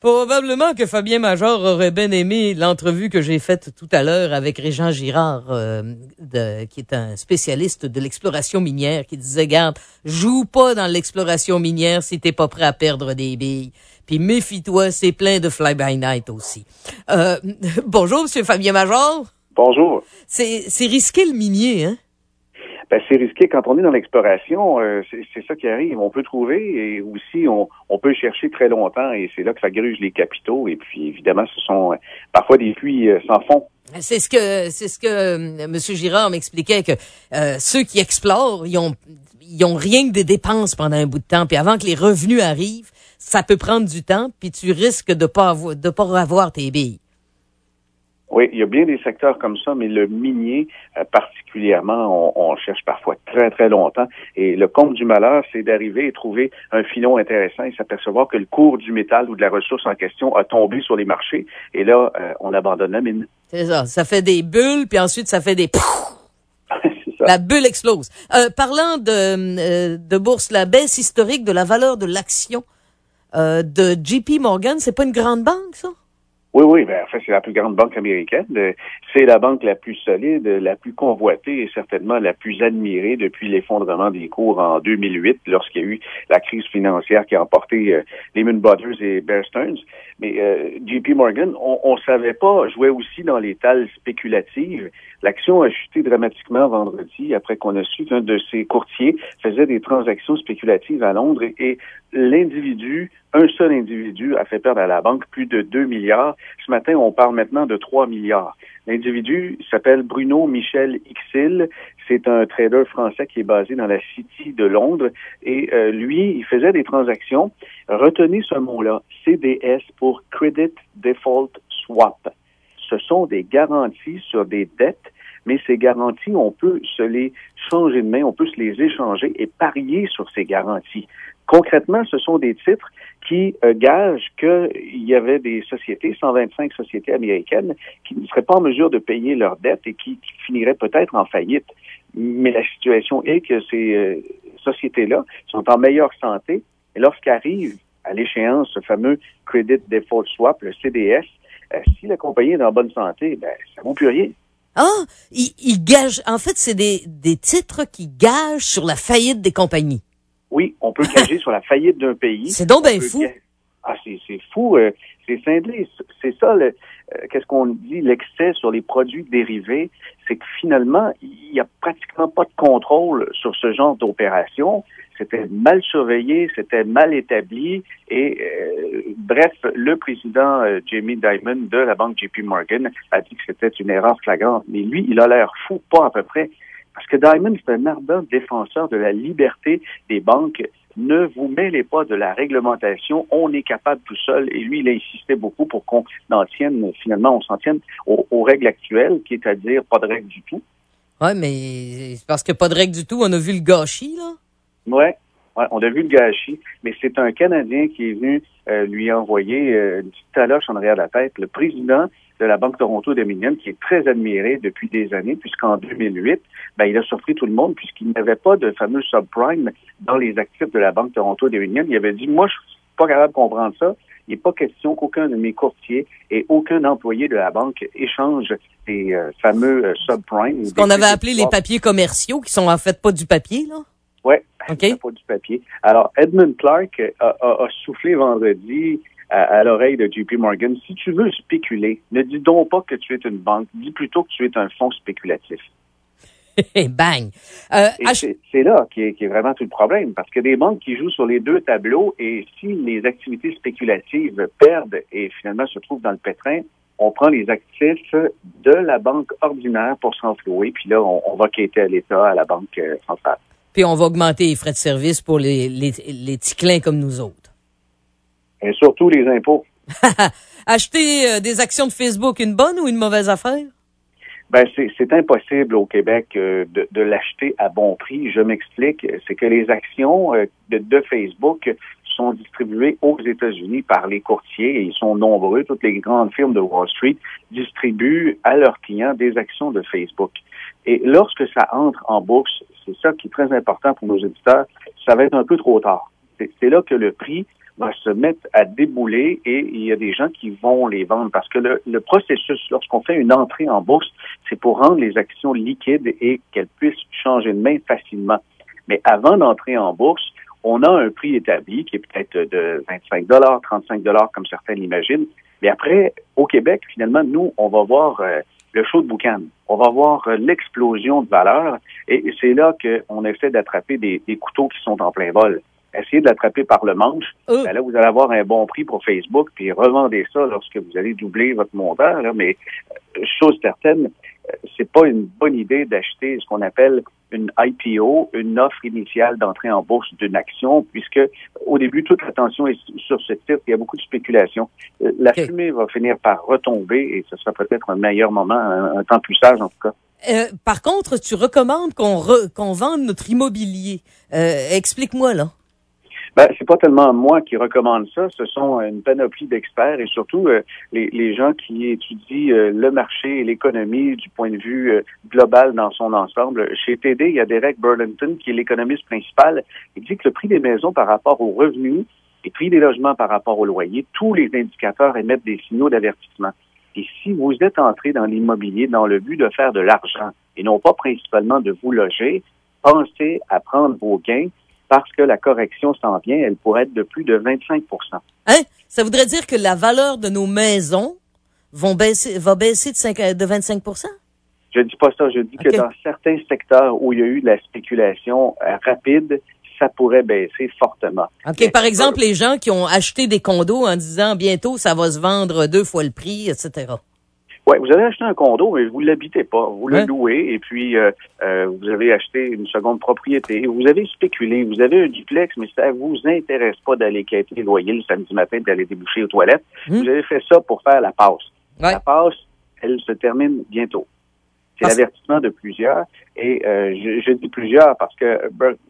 Probablement que Fabien Major aurait bien aimé l'entrevue que j'ai faite tout à l'heure avec Régent Girard, euh, qui est un spécialiste de l'exploration minière, qui disait, garde, joue pas dans l'exploration minière si t'es pas prêt à perdre des billes. Puis méfie-toi, c'est plein de fly-by-night aussi. Euh, bonjour, Monsieur Fabien Major. Bonjour. C'est risqué le minier, hein? Ben, c'est risqué quand on est dans l'exploration. Euh, c'est ça qui arrive. On peut trouver et aussi on, on peut chercher très longtemps et c'est là que ça gruge les capitaux. Et puis évidemment, ce sont euh, parfois des puits euh, sans fond. C'est ce que c'est ce que M. Girard m'expliquait que ceux qui explorent, ils ont ils ont rien que des dépenses pendant un bout de temps. Puis avant que les revenus arrivent, ça peut prendre du temps. Puis tu risques de pas avoir, de pas avoir tes billes. Oui, il y a bien des secteurs comme ça, mais le minier euh, particulièrement, on, cherche parfois très, très longtemps. Et le compte du malheur, c'est d'arriver et trouver un filon intéressant et s'apercevoir que le cours du métal ou de la ressource en question a tombé sur les marchés. Et là, euh, on abandonne la mine. C'est ça. Ça fait des bulles, puis ensuite, ça fait des... La bulle explose. Euh, parlant de, de bourse, la baisse historique de la valeur de l'action de JP Morgan, c'est pas une grande banque, ça? Oui, oui, ben, en fait, c'est la plus grande banque américaine. C'est la banque la plus solide, la plus convoitée et certainement la plus admirée depuis l'effondrement des cours en 2008, lorsqu'il y a eu la crise financière qui a emporté euh, Lehman Brothers et Bear Stearns. Mais euh, JP Morgan, on ne savait pas, jouait aussi dans les tales spéculatives. L'action a chuté dramatiquement vendredi après qu'on a su qu'un de ses courtiers faisait des transactions spéculatives à Londres et l'individu, un seul individu, a fait perdre à la banque plus de 2 milliards. Ce matin, on parle maintenant de 3 milliards. L'individu s'appelle Bruno Michel Ixil. C'est un trader français qui est basé dans la City de Londres. Et euh, lui, il faisait des transactions. Retenez ce mot-là, CDS pour Credit Default Swap. Ce sont des garanties sur des dettes mais ces garanties, on peut se les changer de main, on peut se les échanger et parier sur ces garanties. Concrètement, ce sont des titres qui euh, gagent qu'il y avait des sociétés, 125 sociétés américaines, qui ne seraient pas en mesure de payer leurs dettes et qui, finiraient peut-être en faillite. Mais la situation est que ces euh, sociétés-là sont en meilleure santé et lorsqu'arrive à l'échéance ce fameux Credit Default Swap, le CDS, euh, si la compagnie est en bonne santé, ben, ça ne vaut plus rien. Ah, ils, ils gagent. En fait, c'est des, des titres qui gagent sur la faillite des compagnies. Oui, on peut gager sur la faillite d'un pays. C'est donc bien fou. Ah, c'est fou. Euh, c'est cinglé. C'est ça, le, euh, qu'est-ce qu'on dit, l'excès sur les produits dérivés, c'est que finalement, il n'y a pratiquement pas de contrôle sur ce genre d'opération. C'était mal surveillé, c'était mal établi. Et euh, bref, le président Jamie Dimon de la banque JP Morgan a dit que c'était une erreur flagrante. Mais lui, il a l'air fou, pas à peu près. Parce que Diamond, c'est un ardent défenseur de la liberté des banques. Ne vous mêlez pas de la réglementation. On est capable tout seul. Et lui, il a insisté beaucoup pour qu'on en tienne, finalement, on s'en tienne aux, règles actuelles, qui est à dire pas de règles du tout. Oui, mais parce que pas de règles du tout, on a vu le gâchis, là. Oui, ouais, on a vu le gâchis. Mais c'est un Canadien qui est venu euh, lui envoyer euh, une petite taloche en arrière de la tête. Le président de la Banque Toronto Dominion, qui est très admiré depuis des années, puisqu'en 2008, ben, il a surpris tout le monde puisqu'il n'avait pas de fameux subprime dans les actifs de la Banque Toronto Dominion. Il avait dit, moi, je suis pas capable de comprendre ça. Il n'est pas question qu'aucun de mes courtiers et aucun employé de la banque échange ces euh, fameux euh, subprimes. Ce qu'on avait appelé les papiers commerciaux, qui sont en fait pas du papier, là? Oui, okay. pas du papier. Alors, Edmund Clark a, a soufflé vendredi à, l'oreille de JP Morgan, si tu veux spéculer, ne dis donc pas que tu es une banque, dis plutôt que tu es un fonds spéculatif. Bang! Euh, c'est là qui est, vraiment tout le problème, parce que des banques qui jouent sur les deux tableaux, et si les activités spéculatives perdent et finalement se trouvent dans le pétrin, on prend les actifs de la banque ordinaire pour s'enflouer, puis là, on, va quitter à l'État, à la banque euh, centrale. Puis on va augmenter les frais de service pour les, les, les ticlins comme nous autres. Et surtout les impôts. Acheter euh, des actions de Facebook, une bonne ou une mauvaise affaire? Ben, c'est impossible au Québec euh, de, de l'acheter à bon prix. Je m'explique. C'est que les actions euh, de, de, Facebook sont distribuées aux États-Unis par les courtiers et ils sont nombreux. Toutes les grandes firmes de Wall Street distribuent à leurs clients des actions de Facebook. Et lorsque ça entre en bourse, c'est ça qui est très important pour nos éditeurs, ça va être un peu trop tard. C'est là que le prix va se mettre à débouler et il y a des gens qui vont les vendre parce que le, processus, lorsqu'on fait une entrée en bourse, c'est pour rendre les actions liquides et qu'elles puissent changer de main facilement. Mais avant d'entrer en bourse, on a un prix établi qui est peut-être de 25 dollars, 35 dollars comme certains l'imaginent. Mais après, au Québec, finalement, nous, on va voir euh, le show de boucan. On va voir euh, l'explosion de valeur et c'est là qu'on essaie d'attraper des, des, couteaux qui sont en plein vol. Essayez de l'attraper par le manche. Euh. Ben là, vous allez avoir un bon prix pour Facebook, puis revendez ça lorsque vous allez doubler votre montant. Là. Mais chose certaine, c'est pas une bonne idée d'acheter ce qu'on appelle une IPO, une offre initiale d'entrée en bourse d'une action, puisque au début, toute l'attention est sur ce titre. Il y a beaucoup de spéculation. Euh, la fumée va finir par retomber et ce sera peut-être un meilleur moment, un, temps plus sage en tout cas. Euh, par contre, tu recommandes qu'on qu'on vende notre immobilier. Euh, explique-moi là. Ben, c'est pas tellement moi qui recommande ça, ce sont une panoplie d'experts et surtout euh, les, les, gens qui étudient euh, le marché et l'économie du point de vue euh, global dans son ensemble. Chez TD, il y a Derek Burlington qui est l'économiste principal. Il dit que le prix des maisons par rapport aux revenus, les prix des logements par rapport au loyer, tous les indicateurs émettent des signaux d'avertissement. Et si vous êtes entré dans l'immobilier dans le but de faire de l'argent et non pas principalement de vous loger, pensez à prendre vos gains parce que la correction s'en vient, elle pourrait être de plus de 25% Hein? Ça voudrait dire que la valeur de nos maisons vont baisser, va baisser de, 5, de 25% Je dis pas ça. Je dis que dans certains secteurs où il y a eu de la spéculation euh, rapide, ça pourrait baisser fortement. OK. Par exemple, les gens qui ont acheté des condos en disant bientôt ça va se vendre deux fois le prix, etc. Oui, vous avez acheté un condo, mais vous l'habitez pas. Vous le louez et puis euh, euh, vous avez acheté une seconde propriété. Vous avez spéculé. Vous avez un duplex, mais ça vous intéresse pas d'aller quitter les loyers le samedi matin, d'aller déboucher aux toilettes. Mmh. Vous avez fait ça pour faire la passe. La passe, elle se termine bientôt. C'est l'avertissement de plusieurs. Et euh, je, dis plusieurs parce que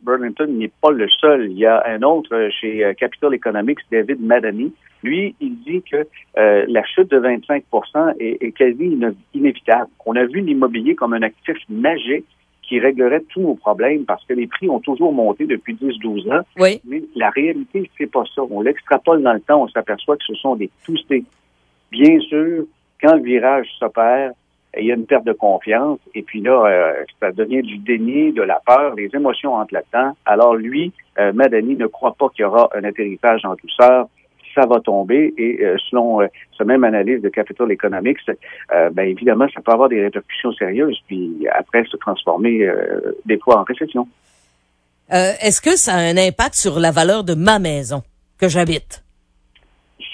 Burlington n'est pas le seul. Il y a un autre chez Capital Economics, David Madani, lui, il dit que euh, la chute de 25 est, est quasi inévitable. On a vu l'immobilier comme un actif magique qui réglerait tous nos problèmes parce que les prix ont toujours monté depuis 10-12 ans. Oui. Mais la réalité, c'est pas ça. On l'extrapole dans le temps, on s'aperçoit que ce sont des toustés. Bien sûr, quand le virage s'opère, il y a une perte de confiance et puis là, euh, ça devient du déni, de la peur, les émotions entrent là-dedans. Alors lui, euh, Madani ne croit pas qu'il y aura un atterrissage en douceur ça va tomber. Et euh, selon euh, ce même analyse de Capital Economics, euh, ben, évidemment, ça peut avoir des répercussions sérieuses, puis après se transformer des fois en récession. Est-ce que ça a un impact sur la valeur de ma maison que j'habite?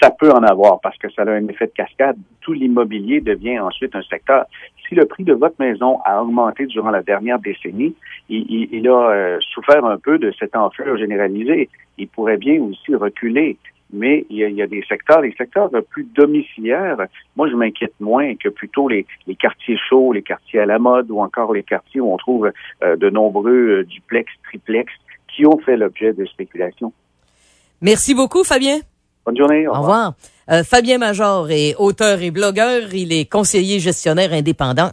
Ça peut en avoir parce que ça a un effet de cascade. Tout l'immobilier devient ensuite un secteur. Si le prix de votre maison a augmenté durant la dernière décennie, il, a souffert un peu de cette enflure généralisée. Il pourrait bien aussi reculer mais il y, a, des secteurs, les secteurs plus domiciliaires, moi je m'inquiète moins que plutôt les, quartiers chauds, les quartiers à la mode ou encore les quartiers où on trouve euh, de nombreux euh, duplex, triplex qui ont fait l'objet de spéculation. Merci beaucoup, Fabien. Bonne journée. Au, revoir. Euh, Fabien Major est auteur et blogueur. Il est conseiller gestionnaire indépendant.